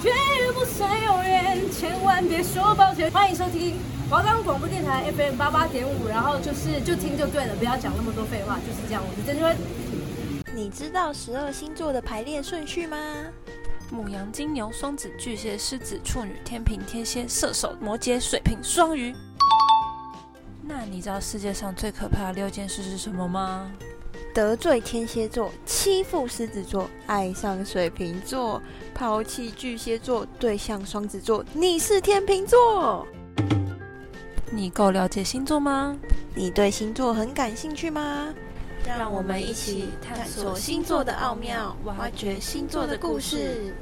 绝不算永远，千万别说抱歉。欢迎收听华冈广播电台 FM 八八点五，然后就是就听就对了，不要讲那么多废话，就是这样。我是曾芷雯。你知道十二星座的排列顺序吗？母羊、金牛、双子、巨蟹、狮子、处女、天平、天蝎、射手、摩羯、水瓶、双鱼。那你知道世界上最可怕的六件事是什么吗？得罪天蝎座，欺负狮子座，爱上水瓶座，抛弃巨蟹座，对象双子座，你是天秤座。你够了解星座吗？你对星座很感兴趣吗？让我们一起探索星座的奥妙，挖掘星座的故事。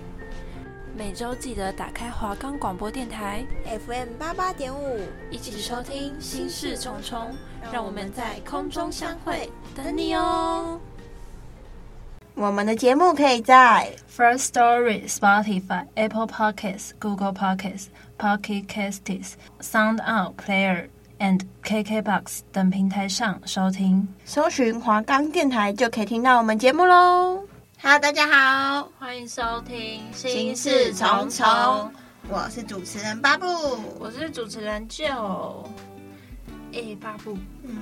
每周记得打开华冈广播电台 FM 八八点五，一起收听心事重重，让我们在空中相会，等你哦。我们的节目可以在 First Story、Spotify、Apple Podcasts、Google Podcasts、Pocket Casts、Sound Out Player and KKBox 等平台上收听，搜寻华冈电台就可以听到我们节目喽。Hello，大家好，欢迎收听《心事重重》。我是主持人巴布，我是主持人 Joe。哎，巴布，嗯，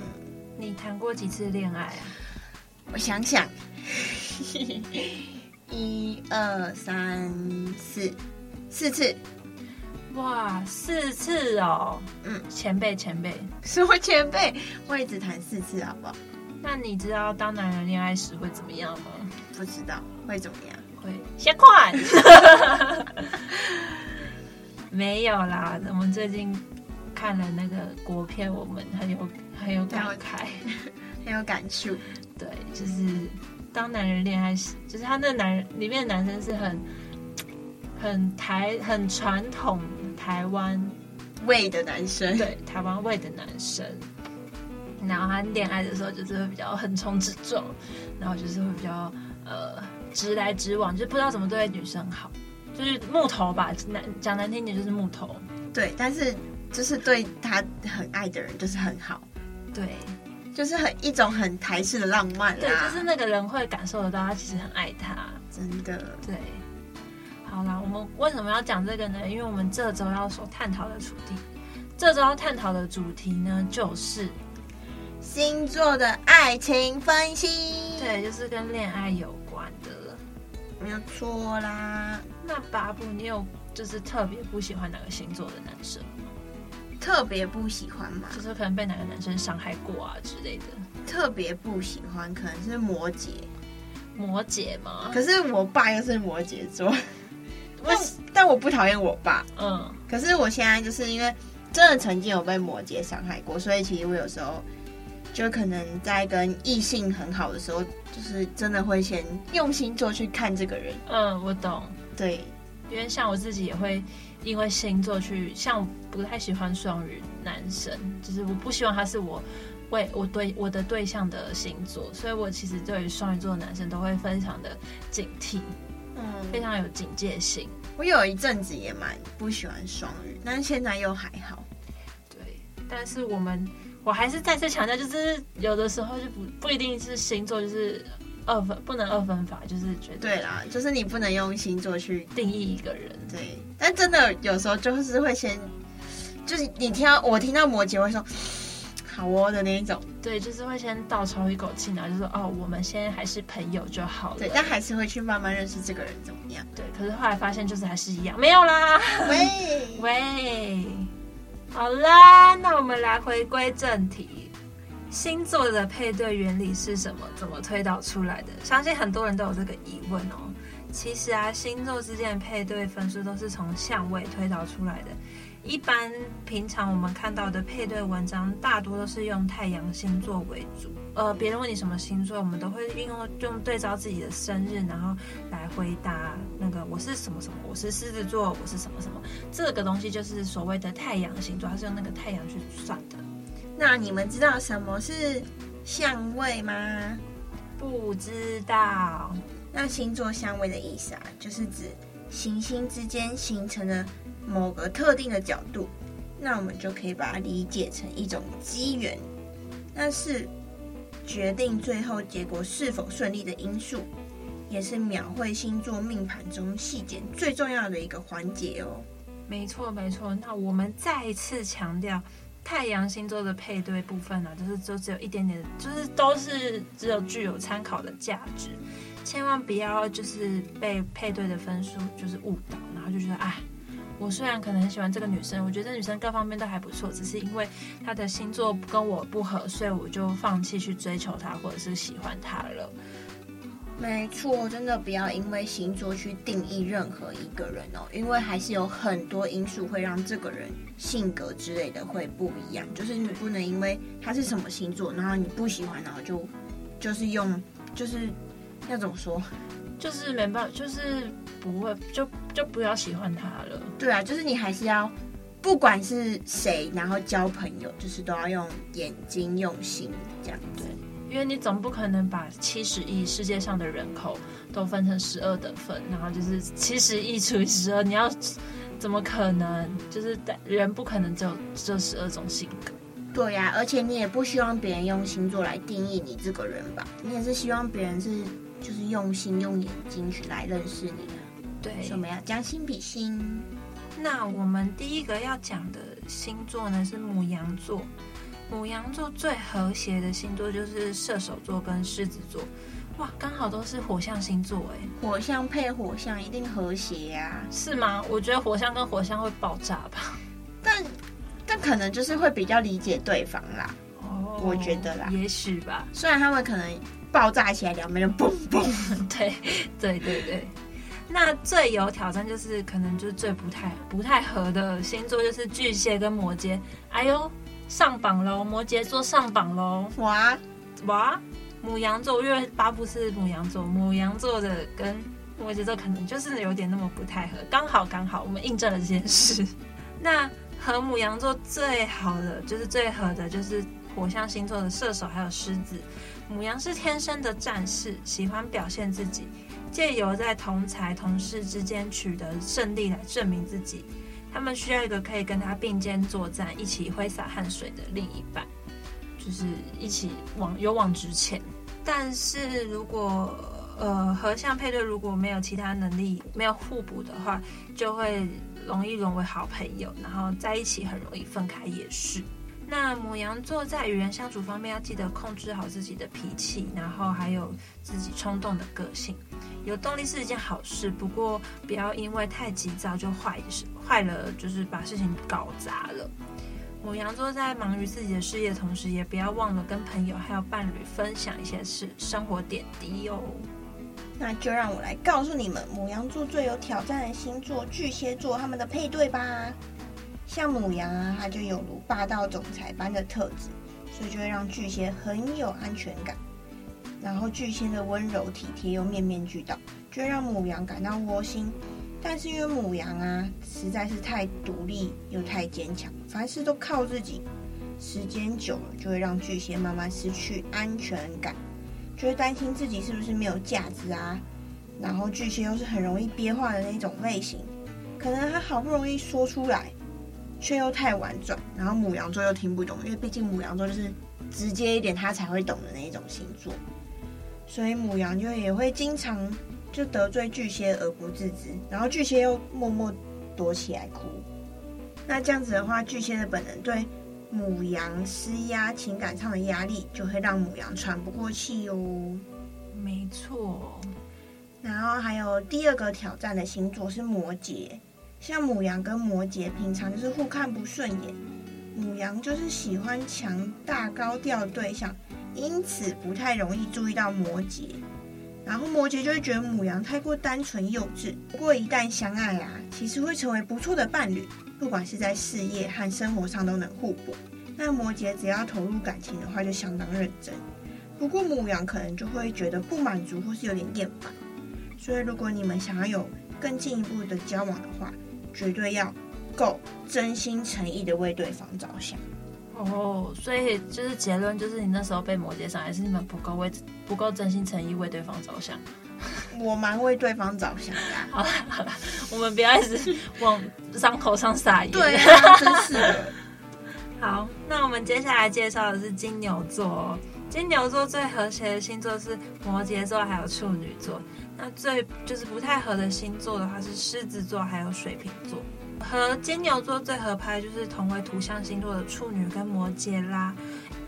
你谈过几次恋爱啊？我想想，一二三四，四次。哇，四次哦。嗯，前辈前辈，什么前辈？我也只谈四次，好不好？那你知道当男人恋爱时会怎么样吗？不知道会怎么样？会先快？没有啦，我们最近看了那个国片，我们很有很有感慨，很有感触。对，就是当男人恋爱时，就是他那男人里面的男生是很很台很传统台湾味的男生，对，台湾味的男生。然后他恋爱的时候就是会比较横冲直撞，然后就是会比较呃直来直往，就是不知道怎么对女生好，就是木头吧，难讲难听点就是木头。对，但是就是对他很爱的人就是很好，对，就是很一种很台式的浪漫啊。对，就是那个人会感受得到他其实很爱他，真的。对，好啦，我们为什么要讲这个呢？因为我们这周要所探讨的主题，这周要探讨的主题呢就是。星座的爱情分析，对，就是跟恋爱有关的，没有错啦。那巴布，你有就是特别不喜欢哪个星座的男生吗？特别不喜欢吗？就是可能被哪个男生伤害过啊之类的。特别不喜欢，可能是摩羯。摩羯吗？可是我爸又是摩羯座，我但我不讨厌我爸。嗯，可是我现在就是因为真的曾经有被摩羯伤害过，所以其实我有时候。就可能在跟异性很好的时候，就是真的会先用星座去看这个人。嗯，我懂。对，因为像我自己也会因为星座去，像我不太喜欢双鱼男生，就是我不希望他是我为我对我的对象的星座，所以我其实对于双鱼座的男生都会非常的警惕，嗯，非常有警戒性。我有一阵子也蛮不喜欢双鱼，但是现在又还好。对，但是我们。我还是再次强调，就是有的时候就不不一定是星座，就是二分不能二分法，就是觉得对啦，就是你不能用星座去定义一个人。对，但真的有时候就是会先，就是你听到我听到摩羯会说 好哦的那一种，对，就是会先倒抽一口气，然后就说哦，我们现在还是朋友就好了。对，但还是会去慢慢认识这个人怎么样？对，可是后来发现就是还是一样，没有啦。喂 喂。好啦，那我们来回归正题，星座的配对原理是什么？怎么推导出来的？相信很多人都有这个疑问哦。其实啊，星座之间的配对分数都是从相位推导出来的。一般平常我们看到的配对文章，大多都是用太阳星座为主。呃，别人问你什么星座，我们都会运用用对照自己的生日，然后来回答那个我是什么什么，我是狮子座，我是什么什么。这个东西就是所谓的太阳星座，它是用那个太阳去算的。那你们知道什么是相位吗？不知道。那星座相位的意思啊，就是指行星之间形成的某个特定的角度，那我们就可以把它理解成一种机缘，那是决定最后结果是否顺利的因素。也是描绘星座命盘中细节最重要的一个环节哦。没错，没错。那我们再一次强调，太阳星座的配对部分呢，就是就只有一点点，就是都是只有具有参考的价值，千万不要就是被配对的分数就是误导，然后就觉得啊，我虽然可能很喜欢这个女生，我觉得这女生各方面都还不错，只是因为她的星座跟我不合，所以我就放弃去追求她或者是喜欢她了。没错，真的不要因为星座去定义任何一个人哦，因为还是有很多因素会让这个人性格之类的会不一样。就是你不能因为他是什么星座，然后你不喜欢，然后就就是用就是要怎么说，就是没办法，就是不会就就不要喜欢他了。对啊，就是你还是要不管是谁，然后交朋友，就是都要用眼睛用心这样子。因为你总不可能把七十亿世界上的人口都分成十二等份，然后就是七十亿除以十二，你要怎么可能？就是人不可能只有这十二种性格。对呀、啊，而且你也不希望别人用星座来定义你这个人吧？你也是希望别人是就是用心用眼睛去来认识你的。对，所以我们要将心比心。那我们第一个要讲的星座呢是母羊座。母羊座最和谐的星座就是射手座跟狮子座，哇，刚好都是火象星座哎，火象配火象一定和谐呀？是吗？我觉得火象跟火象会爆炸吧，但但可能就是会比较理解对方啦，哦，我觉得啦，也许吧，虽然他们可能爆炸起来两边就嘣嘣，对对对对，那最有挑战就是可能就是最不太不太合的星座就是巨蟹跟摩羯，哎呦。上榜喽，摩羯座上榜喽！哇哇，母羊座，因为巴布是母羊座，母羊座的跟摩羯座可能就是有点那么不太合，刚好刚好，我们印证了这件事。那和母羊座最好的就是最合的，就是火象星座的射手还有狮子。母羊是天生的战士，喜欢表现自己，借由在同才同事之间取得胜利来证明自己。他们需要一个可以跟他并肩作战、一起挥洒汗水的另一半，就是一起往勇往直前。但是如果呃合相配对如果没有其他能力、没有互补的话，就会容易沦为好朋友，然后在一起很容易分开也是。那母羊座在与人相处方面要记得控制好自己的脾气，然后还有自己冲动的个性。有动力是一件好事，不过不要因为太急躁就坏事，坏了就是把事情搞砸了。母羊座在忙于自己的事业同时，也不要忘了跟朋友还有伴侣分享一些事生活点滴哟。那就让我来告诉你们，母羊座最有挑战的星座巨蟹座他们的配对吧。像母羊啊，它就有如霸道总裁般的特质，所以就会让巨蟹很有安全感。然后巨蟹的温柔体贴又面面俱到，就会让母羊感到窝心。但是因为母羊啊，实在是太独立又太坚强，凡事都靠自己，时间久了就会让巨蟹慢慢失去安全感，就会担心自己是不是没有价值啊。然后巨蟹又是很容易憋话的那种类型，可能他好不容易说出来。却又太婉转，然后母羊座又听不懂，因为毕竟母羊座就是直接一点，他才会懂的那一种星座，所以母羊就也会经常就得罪巨蟹而不自知，然后巨蟹又默默躲起来哭。那这样子的话，巨蟹的本能对母羊施压，情感上的压力就会让母羊喘不过气哦。没错。然后还有第二个挑战的星座是摩羯。像母羊跟摩羯平常就是互看不顺眼，母羊就是喜欢强大高调的对象，因此不太容易注意到摩羯，然后摩羯就会觉得母羊太过单纯幼稚。不过一旦相爱啊，其实会成为不错的伴侣，不管是在事业和生活上都能互补。那摩羯只要投入感情的话，就相当认真。不过母羊可能就会觉得不满足或是有点厌烦，所以如果你们想要有更进一步的交往的话，绝对要够真心诚意的为对方着想哦，所以就是结论就是你那时候被摩羯伤，还是你们不够为不够真心诚意为对方着想？我蛮为对方着想的。好了好了，我们不要一直往伤口上撒盐。对啊，真是的。好，那我们接下来介绍的是金牛座。金牛座最和谐的星座是摩羯座，还有处女座。那最就是不太合的星座的话是狮子座，还有水瓶座。和金牛座最合拍就是同为土象星座的处女跟摩羯啦。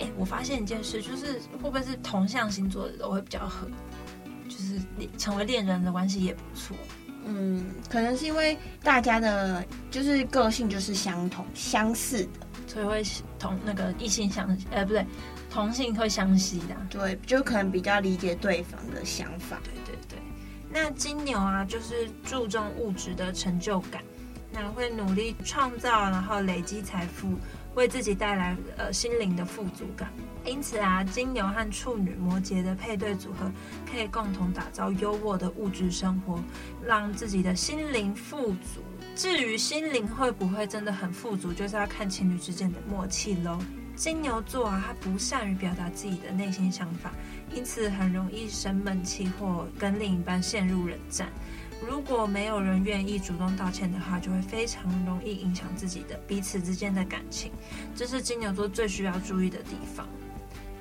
哎，我发现一件事，就是会不会是同向星座的都会比较合，就是成为恋人的关系也不错。嗯，可能是因为大家的就是个性就是相同相似的，所以会同那个异性相，呃，不对，同性会相吸的。对，就可能比较理解对方的想法。对。那金牛啊，就是注重物质的成就感，那会努力创造，然后累积财富，为自己带来呃心灵的富足感。因此啊，金牛和处女、摩羯的配对组合，可以共同打造优渥的物质生活，让自己的心灵富足。至于心灵会不会真的很富足，就是要看情侣之间的默契喽。金牛座啊，他不善于表达自己的内心想法，因此很容易生闷气或跟另一半陷入冷战。如果没有人愿意主动道歉的话，就会非常容易影响自己的彼此之间的感情，这是金牛座最需要注意的地方。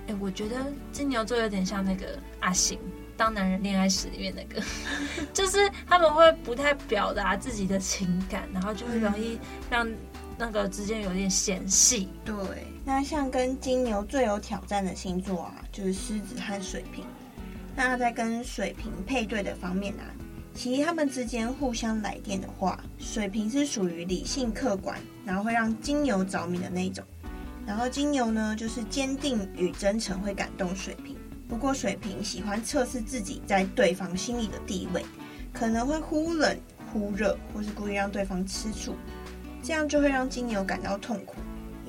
哎，我觉得金牛座有点像那个阿星《当男人恋爱时》里面那个，就是他们会不太表达自己的情感，然后就会容易让那个之间有点嫌隙。对，那像跟金牛最有挑战的星座啊，就是狮子和水瓶。那在跟水瓶配对的方面啊，其实他们之间互相来电的话，水瓶是属于理性客观，然后会让金牛着迷的那种。然后金牛呢，就是坚定与真诚会感动水瓶。不过水瓶喜欢测试自己在对方心里的地位，可能会忽冷忽热，或是故意让对方吃醋，这样就会让金牛感到痛苦。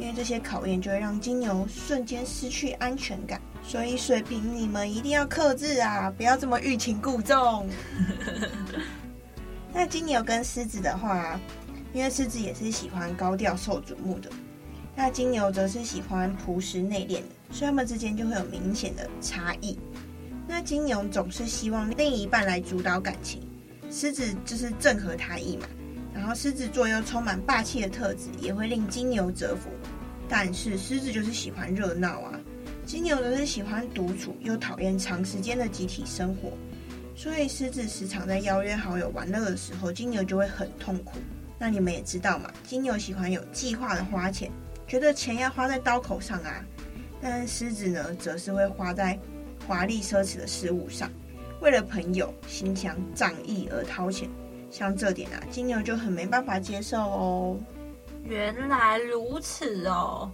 因为这些考验就会让金牛瞬间失去安全感。所以水瓶，你们一定要克制啊，不要这么欲擒故纵。那金牛跟狮子的话，因为狮子也是喜欢高调受瞩目的。那金牛则是喜欢朴实内敛的，所以他们之间就会有明显的差异。那金牛总是希望另一半来主导感情，狮子就是正合他意嘛。然后狮子座又充满霸气的特质，也会令金牛折服。但是狮子就是喜欢热闹啊，金牛则是喜欢独处，又讨厌长时间的集体生活。所以狮子时常在邀约好友玩乐的时候，金牛就会很痛苦。那你们也知道嘛，金牛喜欢有计划的花钱。觉得钱要花在刀口上啊，但狮子呢，则是会花在华丽奢侈的事物上，为了朋友心强仗义而掏钱。像这点啊，金牛就很没办法接受哦。原来如此哦，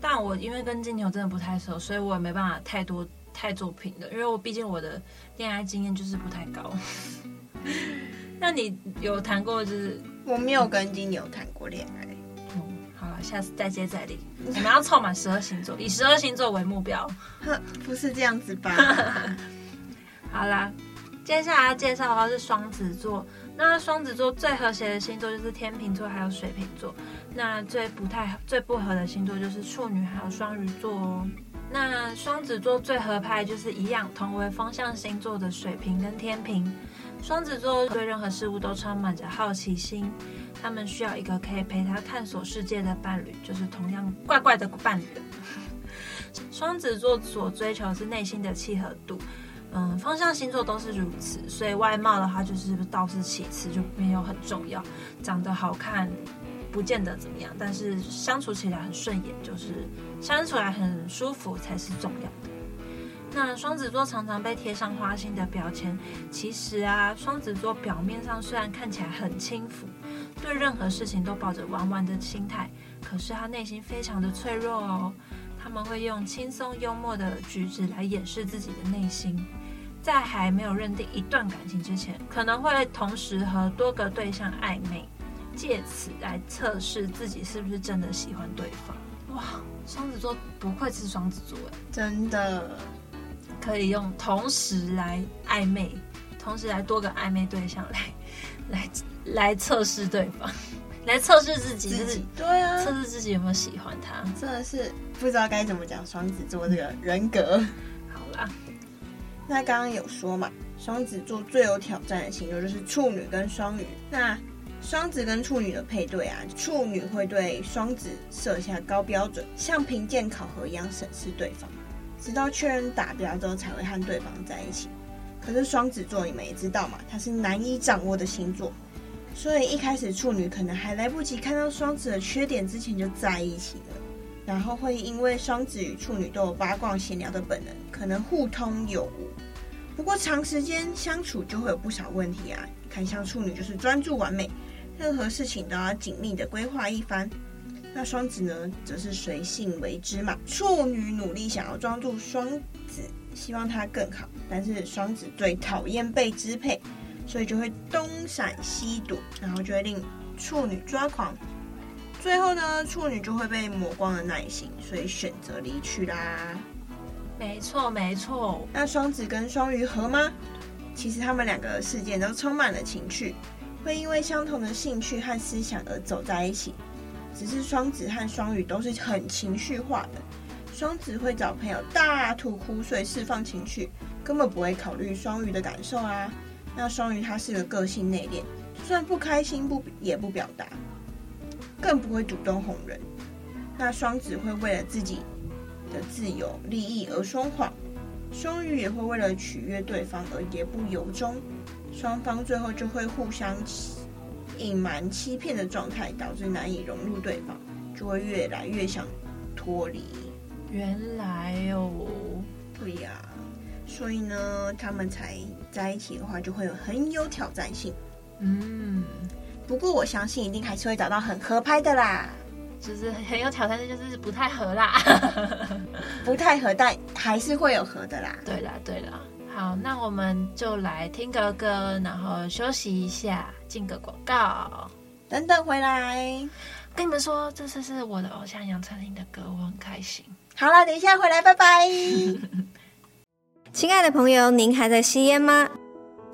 但我因为跟金牛真的不太熟，所以我也没办法太多太做评的，因为我毕竟我的恋爱经验就是不太高。那你有谈过？就是我没有跟金牛谈过恋爱。下次再接再厉，我们要凑满十二星座，以十二星座为目标。哼，不是这样子吧？好啦，接下来要介绍的话是双子座。那双子座最和谐的星座就是天秤座还有水瓶座。那最不太最不合的星座就是处女还有双鱼座哦。那双子座最合拍就是一样，同为风象星座的水瓶跟天秤。双子座对任何事物都充满着好奇心。他们需要一个可以陪他探索世界的伴侣，就是同样怪怪的伴侣。双子座所追求是内心的契合度，嗯，风象星座都是如此，所以外貌的话就是倒是其次，就没有很重要。长得好看不见得怎么样，但是相处起来很顺眼，就是相处来很舒服才是重要的。那双子座常常被贴上花心的标签，其实啊，双子座表面上虽然看起来很轻浮。对任何事情都抱着玩玩的心态，可是他内心非常的脆弱哦。他们会用轻松幽默的举止来掩饰自己的内心，在还没有认定一段感情之前，可能会同时和多个对象暧昧，借此来测试自己是不是真的喜欢对方。哇，双子座不愧是双子座哎，真的可以用同时来暧昧，同时来多个暧昧对象来 来。来测试对方，来测试自己，自己对啊，测试自己有没有喜欢他，真的是不知道该怎么讲双子座这个人格。好啦，那刚刚有说嘛，双子座最有挑战的星座就是处女跟双鱼。那双子跟处女的配对啊，处女会对双子设下高标准，像评鉴考核一样审视对方。直到确认达标之后才会和对方在一起。可是双子座你们也知道嘛，它是难以掌握的星座，所以一开始处女可能还来不及看到双子的缺点之前就在一起了，然后会因为双子与处女都有八卦闲聊的本能，可能互通有无。不过长时间相处就会有不少问题啊！看像处女就是专注完美，任何事情都要紧密的规划一番。那双子呢，则是随性为之嘛。处女努力想要抓住双子，希望他更好，但是双子最讨厌被支配，所以就会东闪西躲，然后就会令处女抓狂。最后呢，处女就会被磨光了耐心，所以选择离去啦。没错，没错。那双子跟双鱼合吗？其实他们两个事件都充满了情趣，会因为相同的兴趣和思想而走在一起。只是双子和双鱼都是很情绪化的，双子会找朋友大吐苦水释放情绪，根本不会考虑双鱼的感受啊。那双鱼他是个个性内敛，就算不开心不也不表达，更不会主动哄人。那双子会为了自己的自由利益而说谎，双鱼也会为了取悦对方而言不由衷，双方最后就会互相隐瞒欺骗的状态，导致难以融入对方，就会越来越想脱离。原来哦，对呀、啊，所以呢，他们才在一起的话，就会有很有挑战性。嗯，不过我相信一定还是会找到很合拍的啦。就是很有挑战的，就是不太合 啦，不太合，但还是会有合的啦。对啦，对啦。好，那我们就来听个歌，然后休息一下，进个广告，等等回来。跟你们说，这次是我的偶像杨丞琳的歌，我很开心。好了，等一下回来，拜拜。亲爱的朋友，您还在吸烟吗？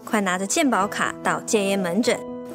快拿着健保卡到戒烟门诊。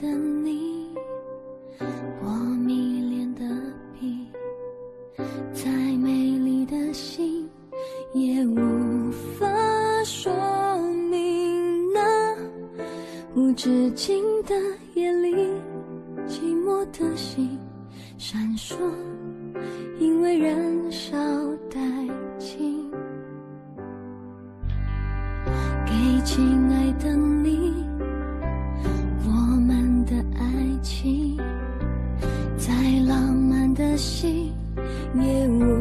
等你情再浪漫的心也无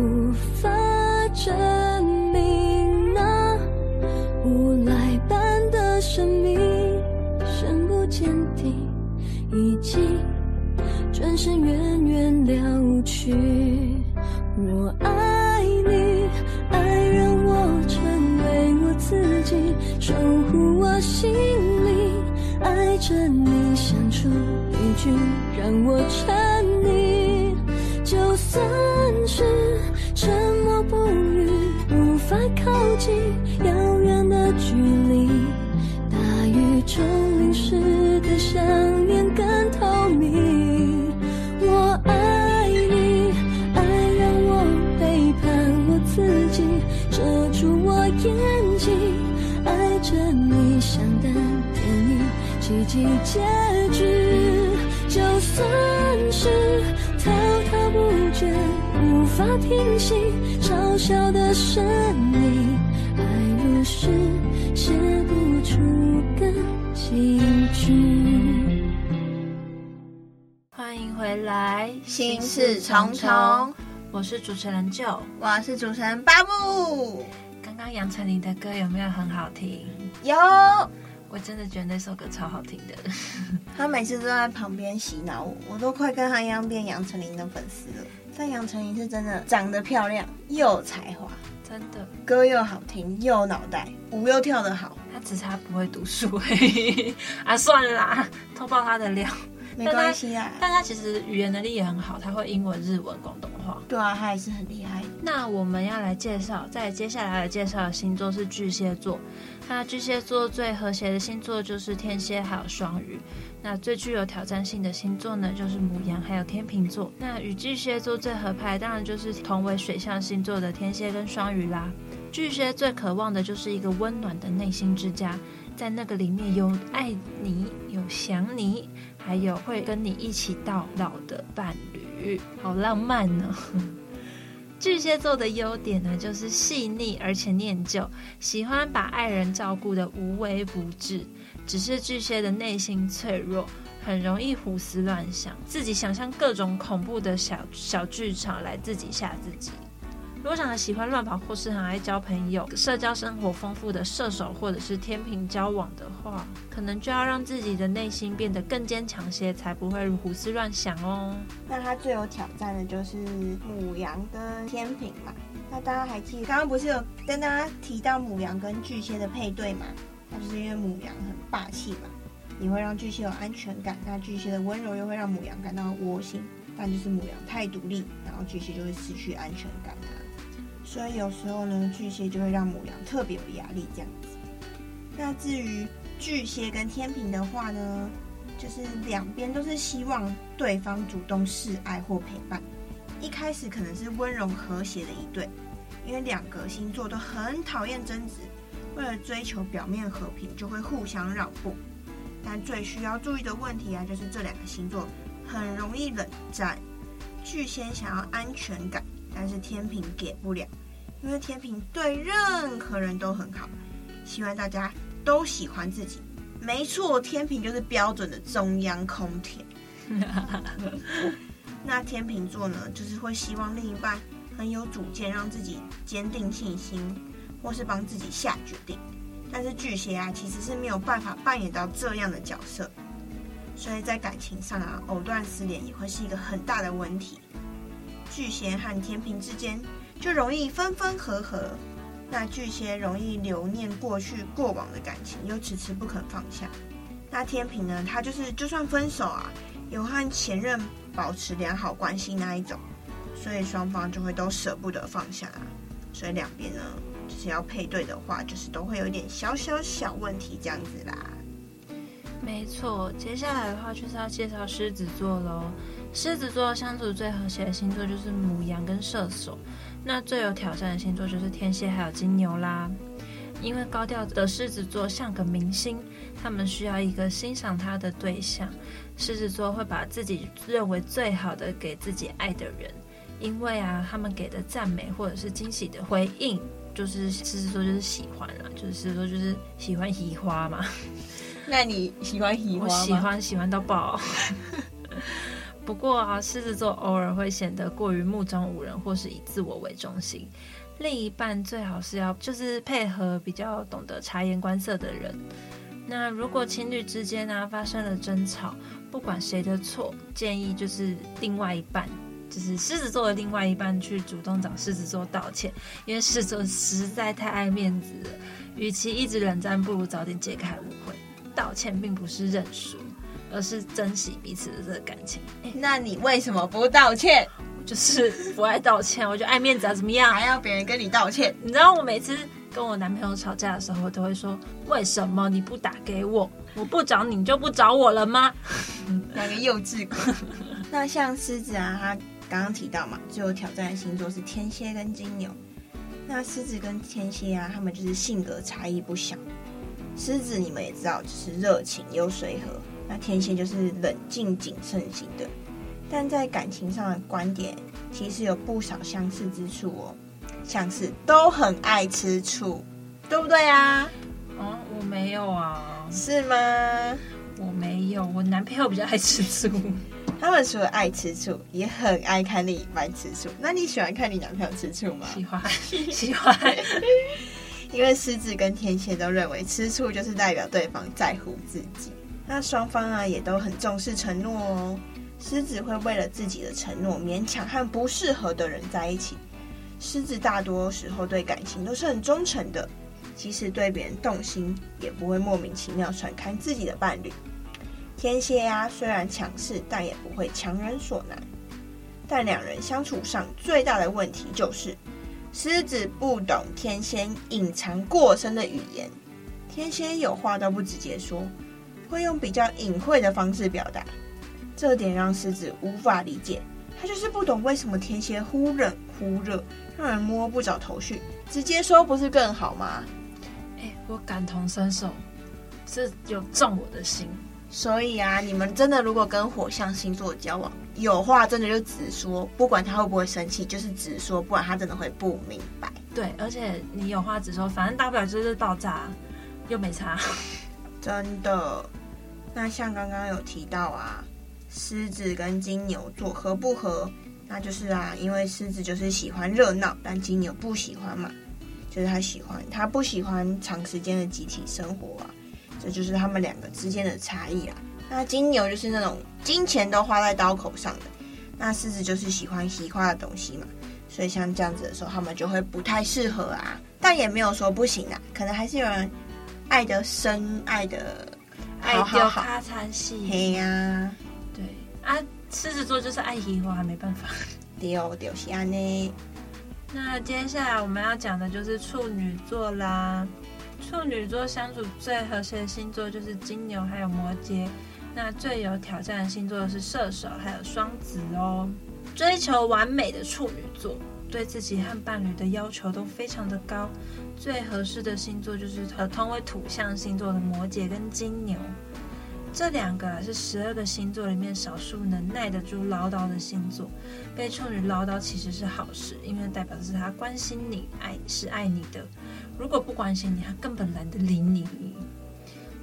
着你像的电影，奇迹结局。就算是。滔滔不绝，无法平息嘲笑的声音，爱如诗，写不出个结局。欢迎回来，心事重重，我是主持人 Joe，我是主持人巴布。刚刚杨丞琳的歌有没有很好听？有。我真的觉得那首歌超好听的，他每次都在旁边洗脑我，我都快跟他一样变杨丞琳的粉丝了。但杨丞琳是真的长得漂亮，又有才华，真的歌又好听，又有脑袋，舞又跳得好。他他只差不会读书嘿嘿 啊，算了啦，偷爆他的料。没关系啊，但他其实语言能力也很好，他会英文、日文、广东话。对啊，他也是很厉害。那我们要来介绍，在接下来来介绍的星座是巨蟹座。那巨蟹座最和谐的星座就是天蝎还有双鱼。那最具有挑战性的星座呢，就是母羊还有天秤座。那与巨蟹座最合拍，当然就是同为水象星座的天蝎跟双鱼啦。巨蟹最渴望的就是一个温暖的内心之家，在那个里面有爱你，有想你。还有会跟你一起到老的伴侣，好浪漫呢。巨蟹座的优点呢，就是细腻而且念旧，喜欢把爱人照顾得无微不至。只是巨蟹的内心脆弱，很容易胡思乱想，自己想象各种恐怖的小小剧场来自己吓自己。如果想喜欢乱跑或是很爱交朋友、社交生活丰富的射手或者是天平交往的话，可能就要让自己的内心变得更坚强些，才不会胡思乱想哦。那他最有挑战的就是母羊跟天平嘛。那大家还记得刚刚不是有跟大家提到母羊跟巨蟹的配对吗？那就是因为母羊很霸气嘛，你会让巨蟹有安全感，那巨蟹的温柔又会让母羊感到窝心。但就是母羊太独立，然后巨蟹就会失去安全感啊。所以有时候呢，巨蟹就会让母羊特别有压力这样子。那至于巨蟹跟天秤的话呢，就是两边都是希望对方主动示爱或陪伴。一开始可能是温柔和谐的一对，因为两个星座都很讨厌争执，为了追求表面和平，就会互相让步。但最需要注意的问题啊，就是这两个星座很容易冷战。巨蟹想要安全感。但是天平给不了，因为天平对任何人都很好，希望大家都喜欢自己。没错，天平就是标准的中央空调。那天秤座呢，就是会希望另一半很有主见，让自己坚定信心，或是帮自己下决定。但是巨蟹啊，其实是没有办法扮演到这样的角色，所以在感情上啊，藕断丝连也会是一个很大的问题。巨蟹和天平之间就容易分分合合，那巨蟹容易留念过去过往的感情，又迟迟不肯放下。那天平呢，他就是就算分手啊，有和前任保持良好关系那一种，所以双方就会都舍不得放下啊。所以两边呢，就是要配对的话，就是都会有点小小小问题这样子啦。没错，接下来的话就是要介绍狮子座喽。狮子座相处最和谐的星座就是母羊跟射手，那最有挑战的星座就是天蝎还有金牛啦。因为高调的狮子座像个明星，他们需要一个欣赏他的对象。狮子座会把自己认为最好的给自己爱的人，因为啊，他们给的赞美或者是惊喜的回应，就是狮子座就是喜欢啦，就是狮子座就是喜欢移花嘛。那你喜欢移花喜欢，喜欢到爆。不过啊，狮子座偶尔会显得过于目中无人，或是以自我为中心。另一半最好是要就是配合比较懂得察言观色的人。那如果情侣之间呢、啊、发生了争吵，不管谁的错，建议就是另外一半，就是狮子座的另外一半去主动找狮子座道歉，因为狮子座实在太爱面子了。与其一直冷战，不如早点解开误会。道歉并不是认输。而是珍惜彼此的这个感情。那你为什么不道歉？就是不爱道歉，我就爱面子啊，怎么样？还要别人跟你道歉？你知道我每次跟我男朋友吵架的时候，我都会说：为什么你不打给我？我不找你，你就不找我了吗？那个幼稚鬼。那像狮子啊，他刚刚提到嘛，最有挑战的星座是天蝎跟金牛。那狮子跟天蝎啊，他们就是性格差异不小。狮子你们也知道，就是热情又随和。那天蝎就是冷静谨慎型的，但在感情上的观点其实有不少相似之处哦，像是都很爱吃醋，对不对啊？哦，我没有啊，是吗？我没有，我男朋友比较爱吃醋。他们除了爱吃醋，也很爱看另一半吃醋。那你喜欢看你男朋友吃醋吗？喜欢，喜欢。因为狮子跟天蝎都认为吃醋就是代表对方在乎自己。那双方啊也都很重视承诺哦。狮子会为了自己的承诺勉强和不适合的人在一起。狮子大多时候对感情都是很忠诚的，即使对别人动心，也不会莫名其妙传开自己的伴侣。天蝎呀，虽然强势，但也不会强人所难。但两人相处上最大的问题就是，狮子不懂天蝎隐藏过深的语言，天蝎有话都不直接说，会用比较隐晦的方式表达。这点让狮子无法理解，他就是不懂为什么天蝎忽冷忽热，让人摸不着头绪。直接说不是更好吗？欸，我感同身受，是有中我的心。所以啊，你们真的如果跟火象星座交往，有话真的就直说，不管他会不会生气，就是直说，不然他真的会不明白。对，而且你有话直说，反正大不了就是爆炸，又没差。真的。那像刚刚有提到啊，狮子跟金牛座合不合？那就是啊，因为狮子就是喜欢热闹，但金牛不喜欢嘛，就是他喜欢，他不喜欢长时间的集体生活啊。这就是他们两个之间的差异啊。那金牛就是那种金钱都花在刀口上的，那狮子就是喜欢喜欢的东西嘛。所以像这样子的时候，他们就会不太适合啊。但也没有说不行啊，可能还是有人爱得深，爱得，爱丢卡戏。嘿呀，对啊，狮子座就是爱喜花，没办法。丢丢西安呢。那接下来我们要讲的就是处女座啦。处女座相处最和谐的星座就是金牛，还有摩羯。那最有挑战的星座是射手，还有双子哦。追求完美的处女座，对自己和伴侣的要求都非常的高。最合适的星座就是和同为土象星座的摩羯跟金牛。这两个是十二个星座里面少数能耐得住唠叨的星座。被处女唠叨其实是好事，因为代表的是他关心你，爱是爱你的。如果不关心你，他根本懒得理你。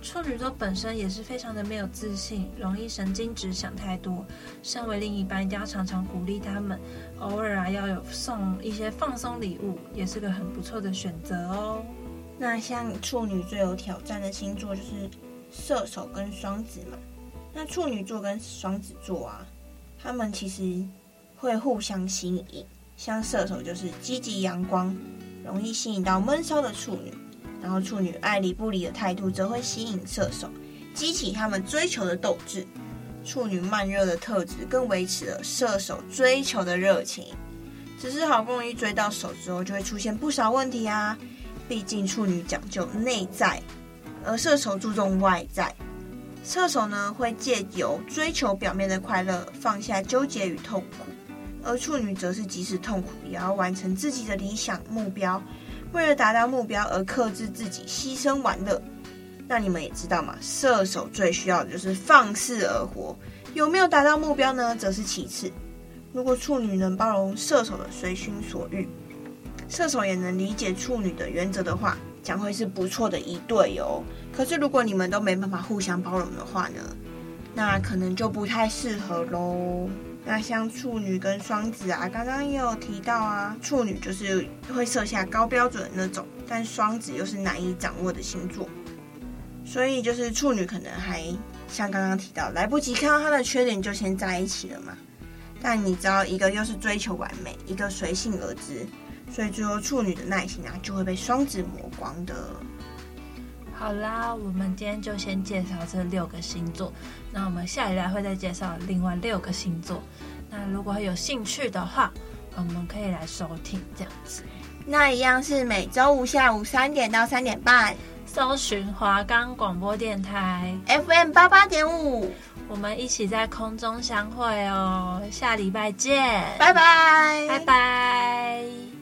处女座本身也是非常的没有自信，容易神经质，想太多。身为另一半，一定要常常鼓励他们，偶尔啊要有送一些放松礼物，也是个很不错的选择哦。那像处女最有挑战的星座就是射手跟双子嘛。那处女座跟双子座啊，他们其实会互相吸引。像射手就是积极阳光。容易吸引到闷骚的处女，然后处女爱理不理的态度则会吸引射手，激起他们追求的斗志。处女慢热的特质更维持了射手追求的热情。只是好不容易追到手之后，就会出现不少问题啊。毕竟处女讲究内在，而射手注重外在。射手呢，会借由追求表面的快乐，放下纠结与痛苦。而处女则是即使痛苦，也要完成自己的理想目标，为了达到目标而克制自己，牺牲玩乐。那你们也知道嘛，射手最需要的就是放肆而活，有没有达到目标呢？则是其次。如果处女能包容射手的随心所欲，射手也能理解处女的原则的话，将会是不错的一对哦。可是如果你们都没办法互相包容的话呢，那可能就不太适合喽。那像处女跟双子啊，刚刚也有提到啊，处女就是会设下高标准的那种，但双子又是难以掌握的星座，所以就是处女可能还像刚刚提到，来不及看到他的缺点就先在一起了嘛。但你知道，一个又是追求完美，一个随性而至，所以最后处女的耐心啊就会被双子磨光的。好啦，我们今天就先介绍这六个星座。那我们下一来会再介绍另外六个星座。那如果有兴趣的话，我们可以来收听这样子。那一样是每周五下午三点到三点半，搜寻华冈广播电台 FM 八八点五，我们一起在空中相会哦。下礼拜见，拜拜，拜拜。